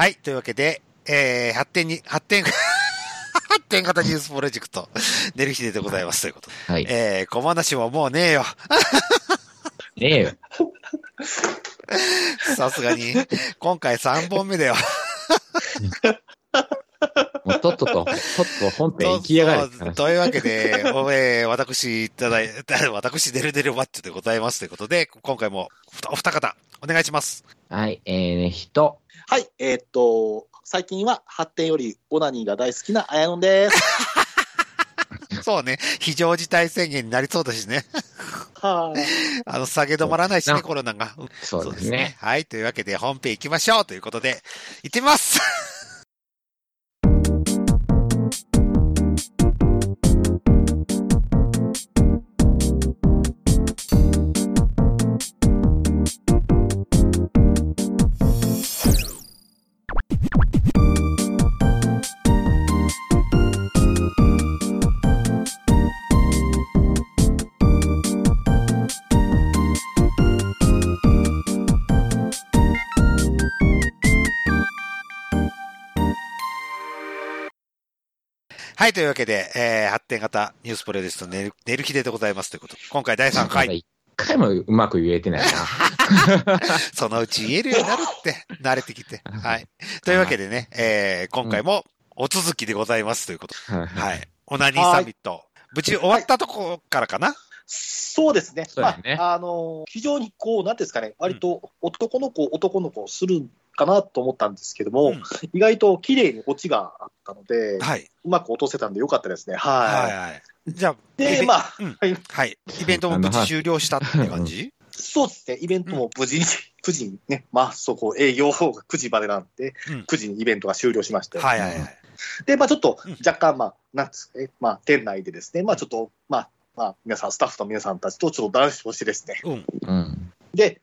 はい。というわけで、えー、発展に、発展、発展型ニュースプロジェクト、寝る日ででございますということで。はい。えー、小話ももうねえよ。ねえよ。さすがに。今回3本目だよ。もうとっとと、とっと本編行きやがる。というわけで、おえー私いただいた、私デルデルマッチョでございますということで、今回もお二方、お願いします。はい。えー、ね、人。はい、えーっと、最近は発展よりオナニーが大好きなあやのんです。そうね、非常事態宣言になりそうだしね。はい。あの、下げ止まらないしね、なコロナが。そうですね。。はい。というわけで、本編行きましょうということで、行ってみますい。というわけで、えー、発展型ニュースプロジェクト寝る、寝る日ででございますということで。今回第3まだ回。一回もうまく言えてないな。そのうち言えるようになるって、慣れてきて。はい。というわけでね、えー、今回もお続きでございますということで。はいはい。オナニーサミット。無事終わったとこからかな、そうですね。まあ、あの、非常にこう、なんですかね、割と男の子、男の子するかなと思ったんですけども、うん意外と綺麗にオチがあったので、はい。うまく落とせたんでよかったですね。ははいい。はい。じゃあ、イで、ベまあ、うんはいはい。イベントも無事終了したって感じ？そうですね、イベントも無事に、9時にね、まあ、そこ、営業が9時までなんで、うん9時にイベントが終了しまして、はいはいはい。で、まあ、ちょっとうん若干、まあ、なんつうかね、まあ、店内でですね、まあ、ちょっと、まあ、まあ、皆さん、スタッフの皆さんたちとちょっと談笑してですね、うん。うん。で、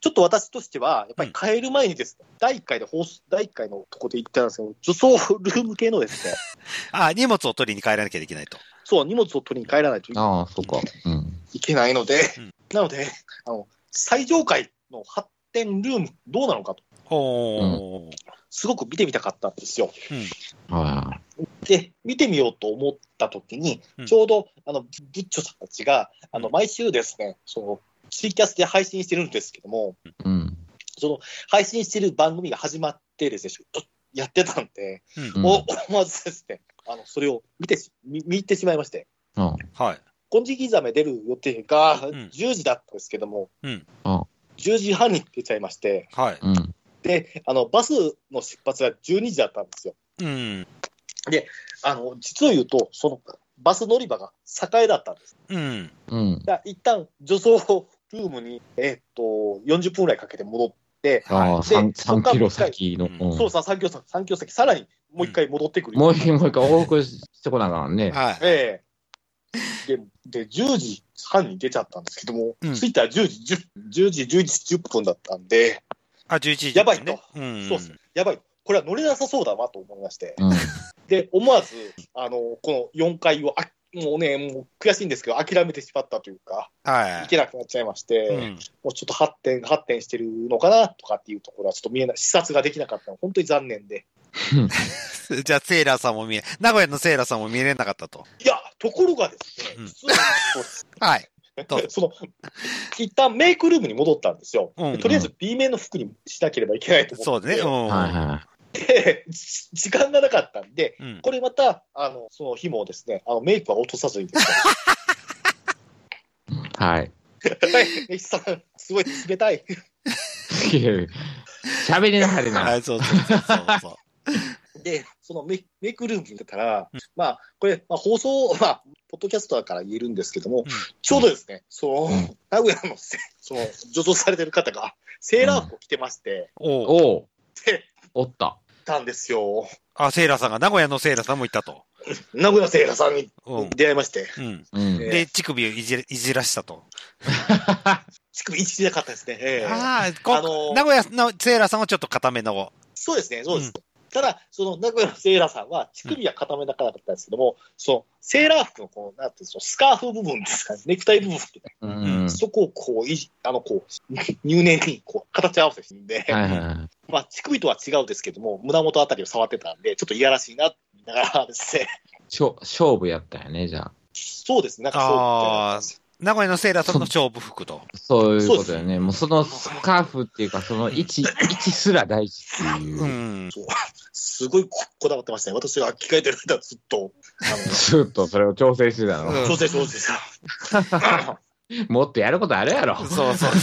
ちょっと私としては、やっぱり帰る前にですね、第1回で放送、第1回のとこで言ったんですけど、女装ルーム系のですね、あ、荷物を取りに帰らなきゃいけないと。そう、荷物を取りに帰らないとああ、そうか。うん。いけないので、うんなので、あの、最上階の発展ルーム、どうなのかと、ほー。すごく見てみたかったんですよ。はで、見てみようと思った時にうん、ちょうど、あの、ブッチョさんたちが、あの、毎週ですね、その、ツイキャスで配信してるんですけども、い。うん。その、配信してる番組が始まってですね、ちょっとやってたんで、うん。うんお思わずですね、あの、それを見てし、見見入ってしまいまして、うん。はい。金色ザメ出る予定がん10時だったんですけども、うんあ10時半に出ちゃいまして、はい。うん。で、あの、バスの出発が12時だったんですよ。うん。あの、実を言うと、その、バス乗り場が栄だったんです。うん。うん。だ一旦、女装ルームに、えーっと、40分ぐらいかけて戻って、ああ、で3、そっから三キロ先の。うんうんそうさ、3キロ先、3キロ先、さらにもう一回戻ってくる。もう一回、もう一回往復してこなあかんね。はい。ええで、で、10時半に出ちゃったんですけども、うん着いたら10時10、10時、11時10分だったんで、あ、11時、ね。やばいとうん。そうっす。やばい、これは乗れなさそうだなと思いまして、うん。で、思わず、あの、この4階を、あもうね、もう悔しいんですけど、諦めてしまったというか、はいいけなくなっちゃいまして、うん。もうちょっと発展、発展してるのかなとかっていうところはちょっと見えない、視察ができなかったの、本当に残念で。じゃあ、セーラーさんも見え、名古屋のセーラーさんも見れなかったと。いや、ところがですね、うん実はそうですはい。その、一旦メイクルームに戻ったんですよ。うんでとりあえず B 面の服にしなければいけないと思って。そうだね。うん。はいはで じ時間がなかったんで、うん。これまた、あの、その日もですね、あの、メイクは落とさずにですね、い。はい。はい、ネヒさん、すごい冷たい。いや喋りなはれな。はい、そうそうそうそうそう。で、そのメメイクルームに出たら、うんまあ、これ、まあ、放送、まあ、ポッドキャストだから言えるんですけども、うんちょうどですね、その、うん名古屋のせ、その、女装されてる方が、セーラー服を着てまして、おうおう。で、おった。たんですよ。あ、セーラーさんが、名古屋のセーラーさんもいたと。名古屋セーラーさんにうん。出会いまして、うん。うん。えで、乳首をいじらいじらしたと。乳首一時なかったですね。ええああ、こあのー名古屋のセーラーさんはちょっと固めの。そうですね、そうです。ただ、その名古屋のセーラーさんは、乳首は固めなかったんですけども、そのセーラー服のこう、なんていうんですか、スカーフ部分ですかね、ネクタイ部分っていうん。そこをこう、いじあの、こう、入念にこう形合わせしてるんで、はいはいはい。まあ、乳首とは違うんですけども、胸元あたりを触ってたんで、ちょっといやらしいなって言いながらですね、しょ勝負やったよね、じゃあ。そうですね、なんかそう名古屋のセーラーさんの勝負服と。そういうことだよね。もうそのスカーフっていうか、その位置、位置すら大事っていうう。ん。そうすごいここだわってましたね。私が着替えてる間ずっと、あ ずっとそれを調整してたの。調整調整した。もっとやることあるやろ。そうそう。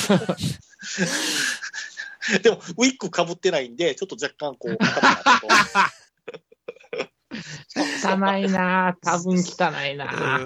でも、ウィッグかぶってないんで、ちょっと若干こう、汚いなぁ。多分汚いなあの、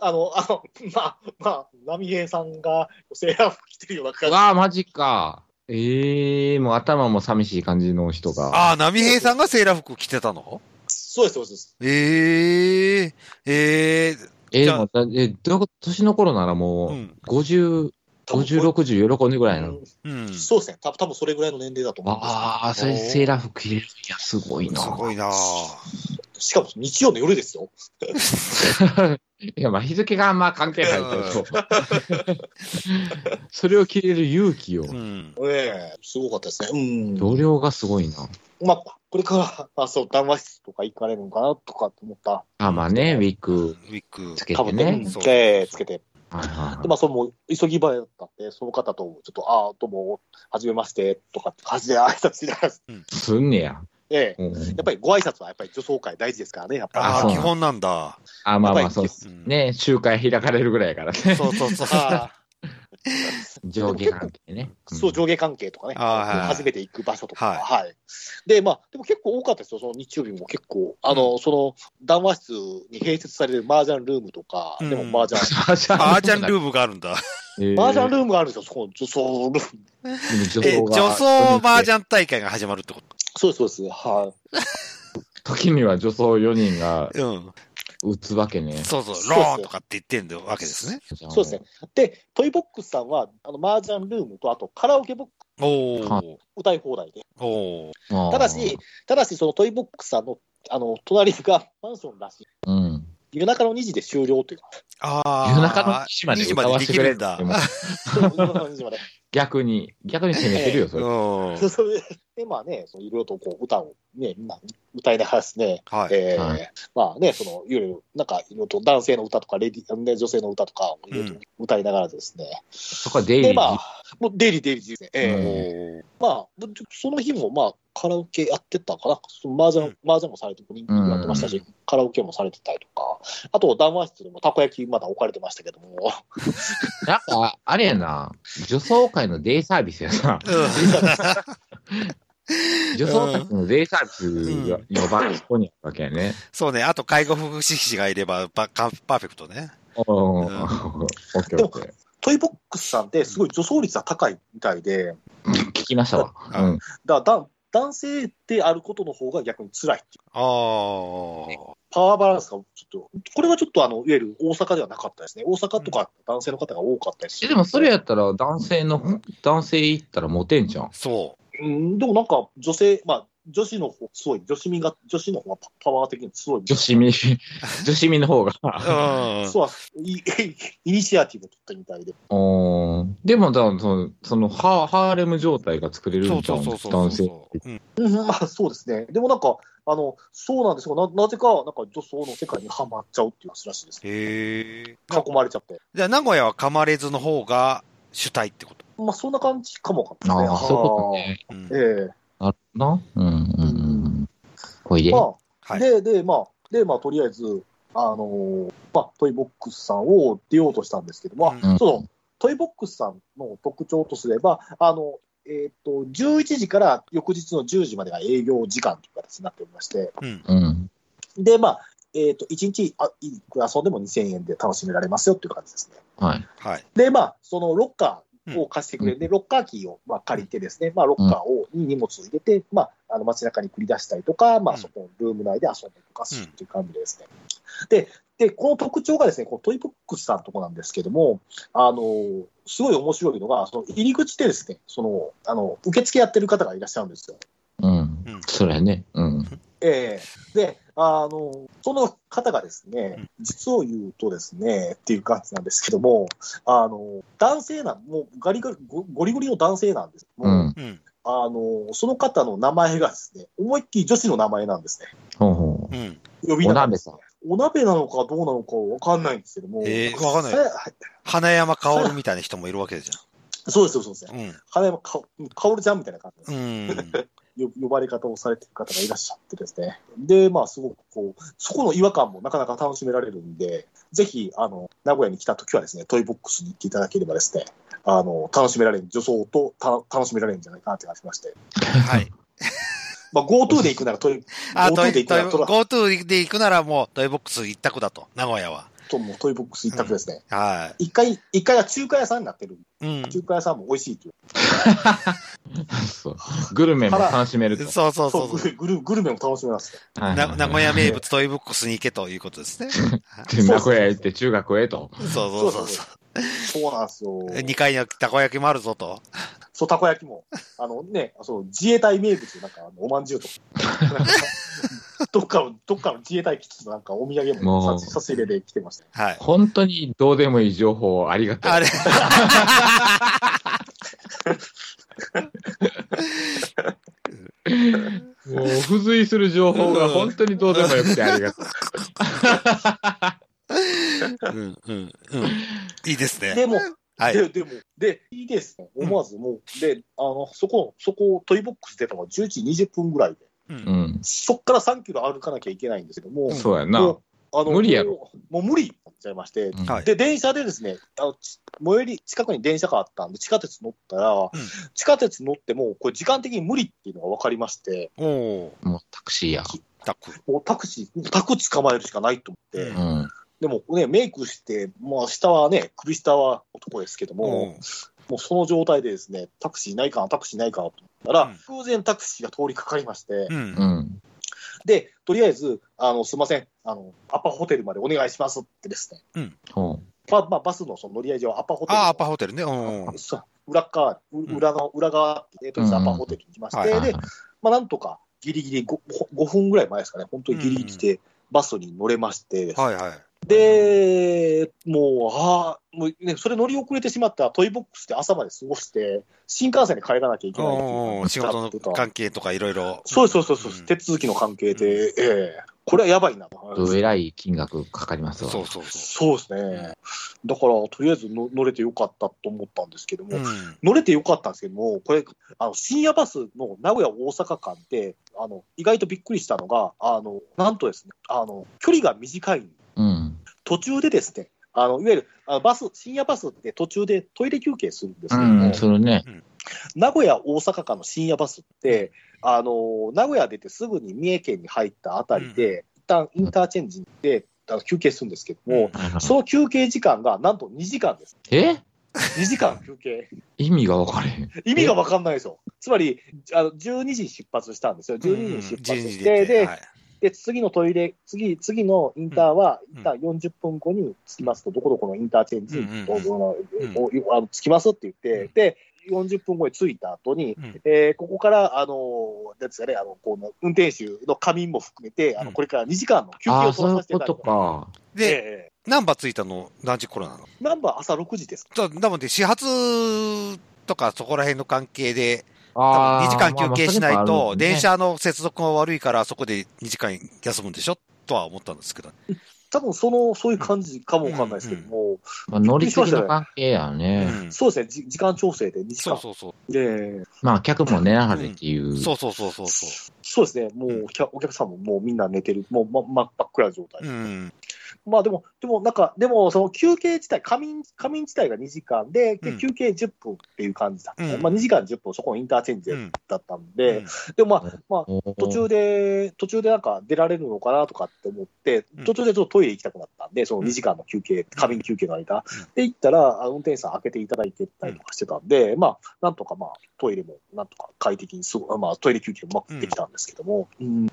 あの、あの、まあ、まあ、波平さんがセーラー服着てるような感じ。わあ、マジか。ええもう頭も寂しい感じの人が。ああ、波平さんがセーラー服着てたの？そうです、そうです。えええええー、じゃあでもだえ、どう年の頃ならうもう、ん。50、50、60、喜んでぐらいの。うん。すそうですね。た多分それぐらいの年齢だと思うんですよああ、それでセーラー服着れる。いや、すごいな。ごいなしかも日曜の夜ですよ。いや、まあ日付があんま関係ないけど。それを着れる勇気をう。ん。ええすごかったですね。うん。同僚がすごいな。まあ、これから、あ、そう、談話室とか行かれるのかなとかって思った。あ、まあね、ウィッグウィッグ。つけて、てね。つけて。はいはいはいで、まあ、それも急ぎ早だったんで、その方と、ちょっと、ああ、どうも、はじめまして、とかって感じで挨拶しながら、すんねや。ええうんやっぱりご挨拶はやっぱり女装会大事ですからね、やっぱり。ああ、基本なんだ。あ、まあまあそう。うんね、集会開かれるぐらいやからね。そうそうそう。あ 上下関係ね。あそう、上下関係とかね、ああはいはい初めて行く場所とか、はいはい。で、まあ、でも結構多かったですよ、その日曜日も結構、あの、その、談話室に併設される麻雀ルームとか、うんでも麻雀、マージアーチャンルーームがあるんだ。麻雀ルームがあるんですよ、そこの女装ルーム。女装麻雀大会が始まるってこそうです、そうです。はい。時には女装4人がとうん。打つわけね。そうそう、そうそうローンとかって言ってんだわけですね。そうですね。で、トイボックスさんは、あの、麻雀ルームと、あとカラオケボックスおー。歌い放題で。お。ただし、ただし、そのトイボックスさんの、あの、隣がマンションらしい。うん。夜中の2時で終了というか、ああ。夜中の2時まで2時までできるんだ。歌わ夜中の2時まで。逆に、逆に攻めてるよ、それ。うん。それ で、でまあね、そのいろいろとこう歌をね、みんな歌いながらですね、はい。えーはい。まあね、そのいろいろ、なんかいろいろと男性の歌とかレディ、ね、女性の歌とかをいろいろと歌いながらですね、そこはデイリで、ーまあ、もうデイリーデイリーですね、えーまあ、その日もまあ、カラオケやってたかな、その麻雀、麻雀もされて、人気やってましたし、うカラオケもされてたりとか、あと談話室でもたこ焼きまだ置かれてましたけども、なんか、あれやな、女装会のデイサービスやな。女装会のデイサービスが4番そこにあるわけやね。そうね。あと、介護福祉士がいればパ、パパーフェクトね。おーオッケーオッケトイボックスさんってすごい女装率が高いみたいで、ー。聞きましたわ。あうん。だだ男性であることの方が逆に辛いっていう。ああ。パワーバランスがちょっと、これはちょっとあの、いわゆる大阪ではなかったですね。大阪とか男性の方が多かったですし。え、でもそれやったら男性の、男性行ったらモテんじゃん。そうん、でもなんか女性、まあ、女子の方、すごい、女子味が、女子の方がパパワー的にすごい。女子味、女子味の方が。う。うん。そういイニシアティブを取ったみたいで。でもだ、その、そのハー、ハーレム状態が作れるんじゃん男性。そう。うんうん、まあそうですね。でもなんか、あの、そうなんですよ。ななぜか、なんか女装の世界にはまっちゃうっていう話らしいです。へえ。囲まれちゃって。じゃあ、名古屋は噛まれずの方が主体ってこと。まあそんな感じかもかもね。ああ、そういうことね。うんええあるな。うん、うん、うん。ほいで。まあ、はい。で、で、まあ、で、まあ、とりあえず、あのーまあ、トイボックスさんを出ようとしたんですけども、うんその、トイボックスさんの特徴とすれば、あの、えっ、と、11時から翌日の10時までが営業時間という形になっておりまして、うん。うん。で、まあ、えっ、と、1日あいくら遊んでも2000円で楽しめられますよっていう感じですね。はい。はい。で、まあ、そのロッカーを貸してくれて、ロッカーキーをまあ借りてですね、まあ、ロッカーをに荷物を入れて、まあ、あの街中に繰り出したりとか、まあ、うんそこのルーム内で遊んだりとかするっていう感じでですね。で、で、この特徴がですね、このトイボックスさんのとこなんですけども、あの、すごい面白いのが、その入り口でですね、その、あの、受付やってる方がいらっしゃるんですよ。うん。うん。それね。うん。ええで、あの、その方がですね、実を言うとですね、っていう感じなんですけども、あの、男性なん、もうガリガリ、ゴゴリゴリの男性なんですけども、うん。うん。あの、その方の名前がですね、思いっきり女子の名前なんですね。ほうほうん。呼び名がお鍋さん。お鍋なのかどうなのかわかんないんですけども。えーわかんないは花山薫みたいな人もいるわけじそうですよ、そうですゃね。ん。花山か、かおるちゃんみたいな感じです。うん。よ呼ばれ方をされてる方がいらっしゃってですね。で、まあ、すごくこう、そこの違和感もなかなか楽しめられるんで、ぜひ、あの、名古屋に来た時はですね、トイボックスに行っていただければですね、あの、楽しめられる、女装とた楽しめられるんじゃないかなって感じまして。はい。まあ、GoTo で行くならトイ、GoTo で行くならトラ GoTo で行くならもうトイボックス一択だと、名古屋は。ともトイボックス一択ですね。は一回、一回は中華屋さんになってる。い。うん。中華屋さんも美味しいっていう。そう。グルメも楽しめると。そうそうそ、そううそう。グルグルメも楽しめますね。はいな名古屋名物トイボックスに行けということですね。で名古屋へ行って中華食えと。そうそうそうそそうなんですよ。う。2階にたこ焼きもあるぞと。そう、たこ焼きも。あのね、そう、自衛隊名物、なんか、あのおまんじゅうとか。どっかの、どっかの自衛隊基地のなんかお土産も差し入れで来てましたね。はい。本当にどうでもいい情報ありがとう。あれもう付随する情報が本当にどうでもよくてありがとう。うん、うん、うん。いいですね。でも、はい。で、でも、で、いいですね。思わずもう、で、あの、そこ、そこ、トイボックス出たのが11時20分ぐらいで、う。うんん。そっから3キロ歩かなきゃいけないんですけども、そうやな。もうあの無理やろもう。無理になっちゃいまして、うんはい。で、電車でですね、あのち最寄り近くに電車があったんで、地下鉄乗ったら、ん地下鉄乗っても、これ時間的に無理っていうのが分かりまして、おおもうタクシーや。タク。もうタクシー、タク捕まえるしかないと思って、ううん。でもね、メイクして、まあ下はね、首下は男ですけども、もうその状態でですね、タクシーないかな、タクシーないかなと思ったら、偶然タクシーが通りかかりまして、うん。ううん。ん。で、とりあえず、あの、すいません、あの、アパホテルまでお願いしますってですね、ほまあ、まあ、バスのその乗り合い上、アパホテルの。ああ、アパホテルね。うん。そう裏側、う裏の、裏側、えっと、うんアパホテルに来まして、で、まあ、なんとか、ギリギリ 5, 5分ぐらい前ですかね、本当にギリギリで、バスに乗れまして、はいはい。で、もう、ああ、もうね、それ乗り遅れてしまったらトイボックスで朝まで過ごして、新幹線で帰らなきゃいけないってい仕事の関係とかいろいろ。そうそうそうそう、ん手続きの関係で、ええこれはやばいなと。う。えらい金額かかりますわ。そうそうそそうですね。だから、とりあえずの乗れてよかったと思ったんですけども、う。うん。乗れてよかったんですけども、これ、あの深夜バスの名古屋・大阪間で、あの意外とびっくりしたのが、あのなんとですね、あの距離が短い、うん。途中でですね、あのいわゆるあのバス深夜バスって途中でトイレ休憩するんですけうども、ん、それね。名古屋・大阪間の深夜バスって、あの名古屋出てすぐに三重県に入ったあたりで、一旦インターチェンジであの休憩するんですけども、その休憩時間がなんと2時間です。え？2時間休憩。意味が分かれへん。意味が分かんないですよ。つまり、あの12時に出発したんですよ。12時に出発12時して、で、はいで次のトイレ、次、次のインターは、うん。一旦40分後に着きますと、どこどこのインターチェンジ着きますって言って、で、40分後に着いた後に、うん。えーここから、あの、なんですかね、あの、この運転手の仮眠も含めて、あの、うん。これから2時間の休憩を取らさせていただく。か。で、えナンバーついたの何時頃なの？ーナンバー朝6時です。だだもんで、始発とかそこら辺の関係で、多分ああ。2時間休憩しないと、電車車の接続が悪いから、そこで2時間休むんでしょ？とは思ったんですけど。多分その、そういう感じかもわかんないですけども、まあ、乗り継ぎの関係やうね。んそうですね、じ時間調整で2時間。そうそうそう。で、まあ、客も寝なはれっていう。そうそうそうそうそそうですね、もうお客お客さんももうみんな寝てる、もうま真っ暗な状態。う。うん。まあでも、でもなんか、でもその休憩自体、仮眠仮眠自体が2時間で、でうん。休憩10分っていう感じだった、うん。まあ2時間10分、そこのインターチェンジうん。だったんで、でもまあ、まあ、途中で、途中でなんか出られるのかなとかって思ってうん、途中でちょっとトイレ行きたくなったんで、その2時間の休憩、仮眠休憩の間、で行ったら、運転手さん開けていただいてたりとかしてたんで、まあ、なんとかまあ、トイレもなんとか快適にすご、まあ、トイレ休憩もうまくできたんですけども、うん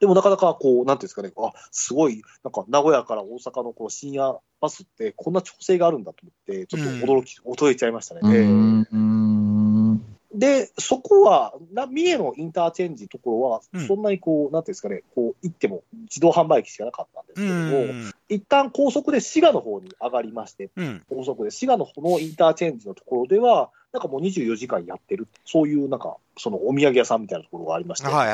でもなかなかこう、なんていうんですかね、あ、すごい、なんか名古屋から大阪のこう深夜バスってこんな調整があるんだと思って、ちょっと驚き、驚いちゃいましたね。うん。うーんで、そこは、な三重のインターチェンジのところはうん、そんなにこう、なんていうんですかね、こう、行っても自動販売機しかなかったんですけうれども、ん。一旦高速で滋賀の方に上がりまして、うん。高速で滋賀の方のインターチェンジのところでは、なんかもう24時間やってる、そういうなんか、そのお土産屋さんみたいなところがありまして、はいはい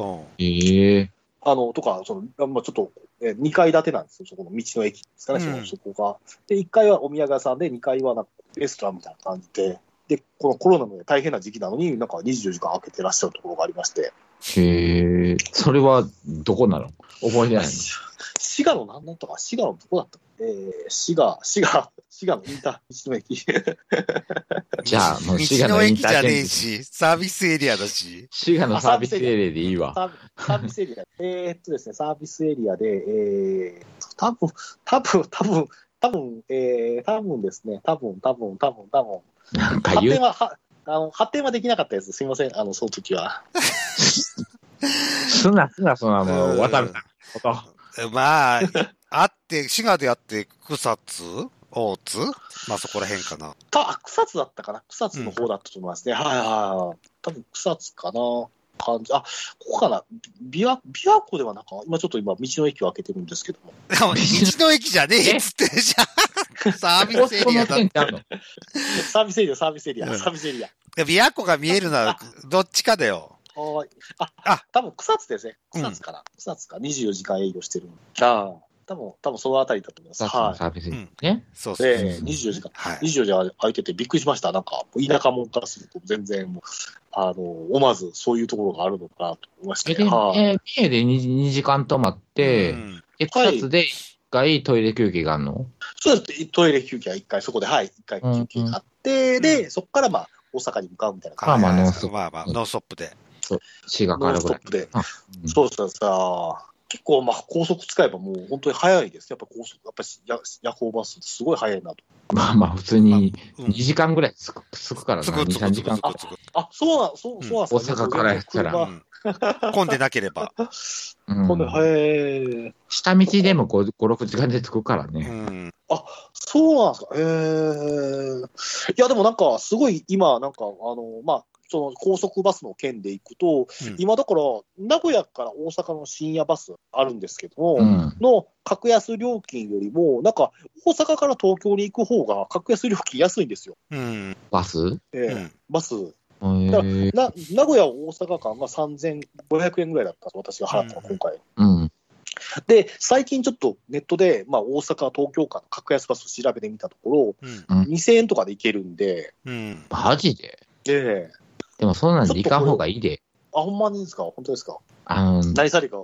はい。ええ。あの、とか、その、まあ、ちょっと、え2階建てなんですよ、そこの道の駅ですかね、うん。そこが。で、1階はお土産屋さんで、2階はなんかレストランみたいな感じで、で、このコロナの大変な時期なのに、なんか24時間開けてらっしゃるところがありまして、へえ。それは、どこなの？覚えてないの？し 滋賀のなんなんとか、滋賀のどこだったえー、滋賀、滋賀、滋賀のインター道の駅。じゃあもう滋賀道ののイン駅じゃねえターチェンジし、サービスエリアだし。滋賀のサービスエリアでいいわ。サービサービスエリア。えーっとですね、サービスエリアで、えー、多分多分多分多分えー、多分ですね、多分多分多分多分なんか言う、発展は、はあの発展はできなかったです。すみません、あの、その時は。すなすな、そんなもう、渡るなこと。まあ、あって、滋賀であって、草津？大津？まあそこら辺かな。た、草津だったかな？草津の方だったと思いますね。はいはいはい。多分草津かな感じ。あ、ここかな？琵琶、琵琶湖ではなんか、今ちょっと今、道の駅を開けてるんですけども。でも、道の駅じゃねえっつってるじゃん。サービスエリアだって。サービスエリア、サービスエリア、うんサービスエリア。琵琶湖が見えるなら、どっちかだよ。はい。あ、ああ、多分草津ですね。うん草津かな。草津か。24時間営業してる。ああ。多分、多分そのあたりだと思います。はサービスね。そうそう。い。ええ24時間。はい。24時間空いててびっくりしました。なんか、田舎者からすると全然もう、あの、思わずそういうところがあるのかなと思いましえ、て。で、はい。え、三重で 2, 時間泊まって、うんで、草津で一回トイレ休憩があるの？そうです。トイレ休憩は一回、そこで、はい、一回休憩があって、で、そこからまあ、大阪に向かうみたいなまあ感じ。まあノンストップまあまあ、ノンストップで。滋賀からぐらい。ノンストップであうんそうそうさ、結構まあ、高速使えばもう本当に早いです。やっぱ高速、やっぱり夜夜行バスすごい早いなと。まあまあ、普通にうん2時間ぐらいつくつくからな。2、つくつく3時間つくつく。あ、そうなん、そう、そうなんです大阪からやったら混んでなければ。うんで、へえ。下道でも5、5 6時間で着くからうね。ん。そうなんですか。へえ。いや、でもなんか、すごい今、なんか、あの、まあ、その高速バスの件で行くと、うん今だから、名古屋から大阪の深夜バスあるんですけども、うん。の格安料金よりも、なんか、大阪から東京に行く方が格安料金安いんですよ。うん。バス？ええうんバス。へーな名古屋、大阪間が3500円ぐらいだったんです、私が払ったの、うん今回。うん。で、最近ちょっとネットで、まあ、大阪、東京間の格安バスを調べてみたとこうん。ろ、2000円とかで行けるんで、うん。マジで？ええでもそんなんで行かん方がいいで。あ、ほんまにですか？本当ですか？あの、違う違う違う違う 違う違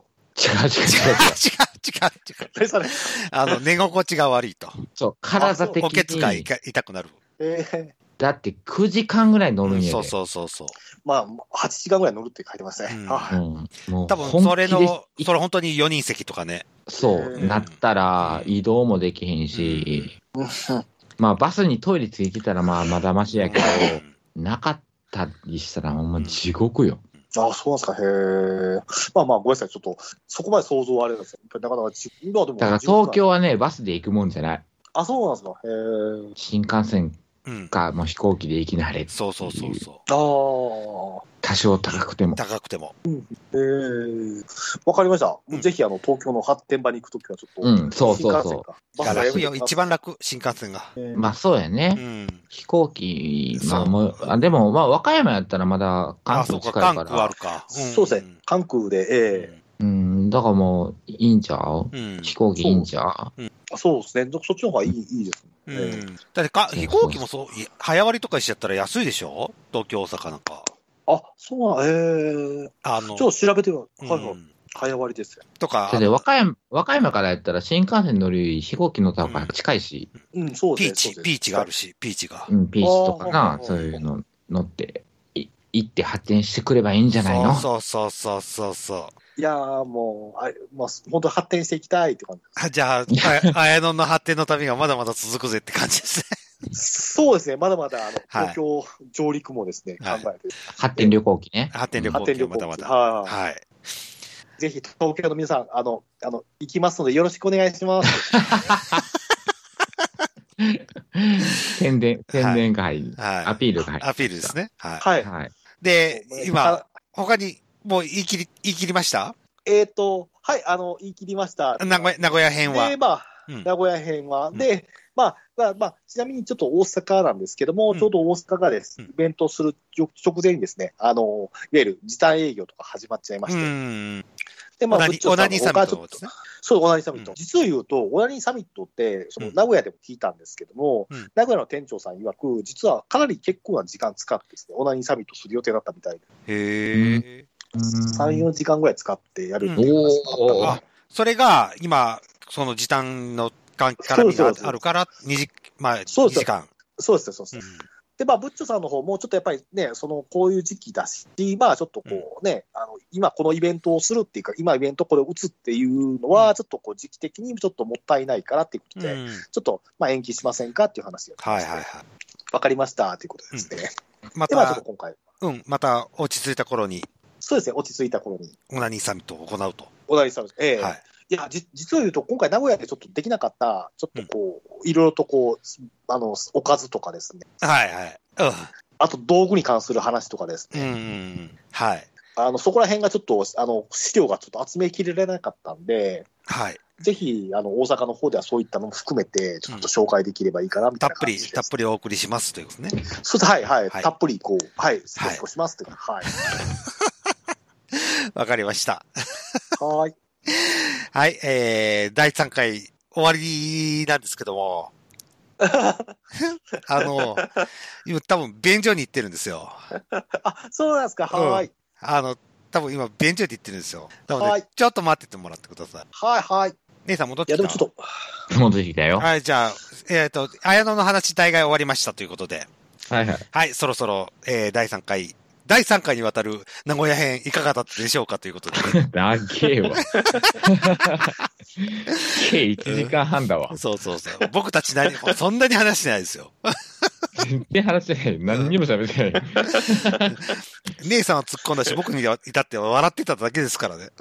う違う。何されあの、寝心地が悪いと。そう、体的おけつがに。痛くなる。ええだって9時間ぐらい乗るんやで。そうそうそうそう。まあ、8時間ぐらい乗るって書いてますね。うんはいうん。もう多分、それのそれ本当に4人席とかね。そう、うんなったら移動もできへんし、まあバスにトイレついてたらまあまだましやけど、なかったりしたらほんま地獄よ。あ、そうなんですか。へえ。まあまあ、ごめんなさい。ちょっと、そこまで想像はあれなんですよ。なかなかじ、今でも。だから東京はね、バスで行くもんじゃない。あ、そうなんですか。へえ。新幹線うん。かもう飛行機で行きなはれ。そうそうそうそああ。多少高くてもう。。高くても。ええわかりました。うんぜひ、あの、東京の発展場に行くときは、ちょっと。うんそうそうそう新幹線か。バスが楽よ。一番楽、新幹線が。ええまあそうやうね。ん。飛行機、まそうあもう、あでもまあ和歌山やったらまだ関あ、そう東か、近いから関空ある。か。そうですね。関空で、ええうん、だからもういいんちゃう？うん。飛行機いいんちゃう？あそうですね。そっちの方がいい、いいですうね。ええん。だってか、飛行機もそう、い早割りとかしちゃったら安いでしょ？東京、大阪なんか。あ、そうなん、ええあの、ちょっと調べてみよう。うんはいはい。早割りですよ。とかそ、れで和歌山、和歌山からやったら新幹線乗るより飛行機乗った方が近いし、うん、そうピーチ、ですね。そうですピーチがあるし、ピーチが。うん、ピーチとかあなー、そういうの乗って、い行って発展してくればいいんじゃないの？そうそうそうそうそう。いやーもう、あまあ、本当に発展していきたいって感じあじゃあ、あ 綾野の発展の旅がまだまだ続くぜって感じですね。そうですね。まだまだ、あの、はい東京上陸もですね、はい考えて。発展旅行機ね。発展旅行発展旅行記はまだまだ。はい。はい。ぜひ、東京の皆さん、あの、あの、行きますので、よろしくお願いします。宣伝、宣伝が入り、はい。アピールが入り。アピールですね。はい。はい。はい。で、今、あ他に、もう言い切り、言い切りました？えっ、と、はい、あの、言い切りました。名古屋、名古屋編はで、。まあ、うん名古屋編は。うんで、まあ、まあ、まあ、ちなみにちょっと大阪なんですけども、うんちょうど大阪がです、うんイベントする直前にですね、あの、いわゆる時短営業とか始まっちゃいまうして、ん。で、まあ、オナニー、サミッちょっとトね。そう、オナニーサミット。うん実を言うと、オナニーサミットって、そのうん名古屋でも聞いたんですけども、うん名古屋の店長さん曰く、実はかなり結構な時間使ってですね、オナニーサミットする予定だったみたいで、へえ。3、4時間ぐらい使ってやるっていう。話それが、今、その時短の関絡みがあるから、2時、まあ、2そう。です時間。そうですよ、そうです。よ。うん。で、まあ、ブッチョさんの方も、ちょっとやっぱりね、その、こういう時期だし、まあ、ちょっとこうね、あの、今このイベントをするっていうか、今イベントこれを打つっていうのうは、ちょっとこう、時期的にちょっともったいないからっていうことで、うん。ちょっと、まあ、延期しませんかっていう話が来まして。はいはいはい。わかりましたっていうことですね。まで、まあ、ちょっとた、今回、うん、また落ち着いた頃に、そうですね、落ち着いた頃に、オナニーサミットを行うと。お題さんです。ええはい。いや、じ実を言うと、今回、名古屋でちょっとできなかった、ちょっとこう、いろいろとこう、あの、おかずとかですね、はいはい。あと道具に関する話とかですうん。うんね、うんうん。はい。あの、そこら辺がちょっと、あの、資料がちょっと集めきれなかったんで、はい。ぜひ、あの、大阪の方ではそういったのも含めて、ちょっと紹介できればいいかな、みたいなたっぷり。たっぷりお送りしますということですね。そうはい、はい、はいたっぷり、こう、はい、スポスポしますっていうか、はい。わかりました。はい。はい、えー、第3回終わりなんですけども、あの、今多分便所に行ってるんですよ。あ、そうなんですか、はい。あの、多分今便所に行ってるんですよ。なので、はいちょっと待っててもらってください。はい、はい。い姉さん戻ってや、きた？でもちょっと、戻ってきたよ。ははい、じゃあ、えっ、と、綾野の話大概終わりましたということで、いはい。はい、そろそろ、えー、第3回、第3回にわたる名古屋編いかがだったでしょうかということで、だけえわ。計1時間半だわ。そうそうそう。僕たち何、そんなに話してないですよ。全然話してない。何にも喋ってない。姉さんは突っ込んだし、僕に至っては笑ってただけですからね。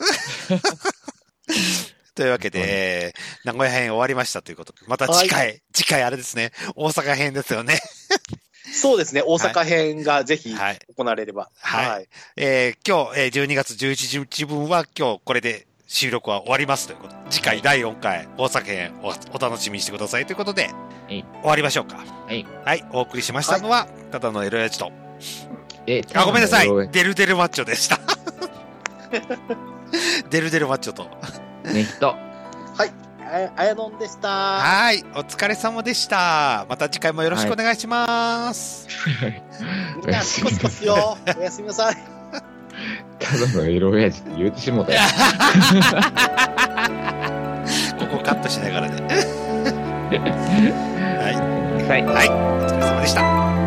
というわけで、えー名古屋編終わりましたということで、また次回、次回あれですね、大阪編ですよね。そうですね、大阪編がぜひはい行われれば。はいはい。えー今日、えー12月11日分は今日これで収録は終わりますということで次回第4回大阪編おお楽しみにしてくださいということで、はい終わりましょうか。はい。はい、お送りしましたのは、ただのエロヤジと、え、あ、ごめんなさいね、デルデルマッチョでした。デルデルマッチョと。人。ああやのんでした。はい、お疲れ様でした。また次回もよろしくお願いします。みんな、シコシコすよ。おやすみなさい。ただのエロ親父って言うてしもたよ。ここカットしながらね。はい、はい。はい、お疲れ様でした。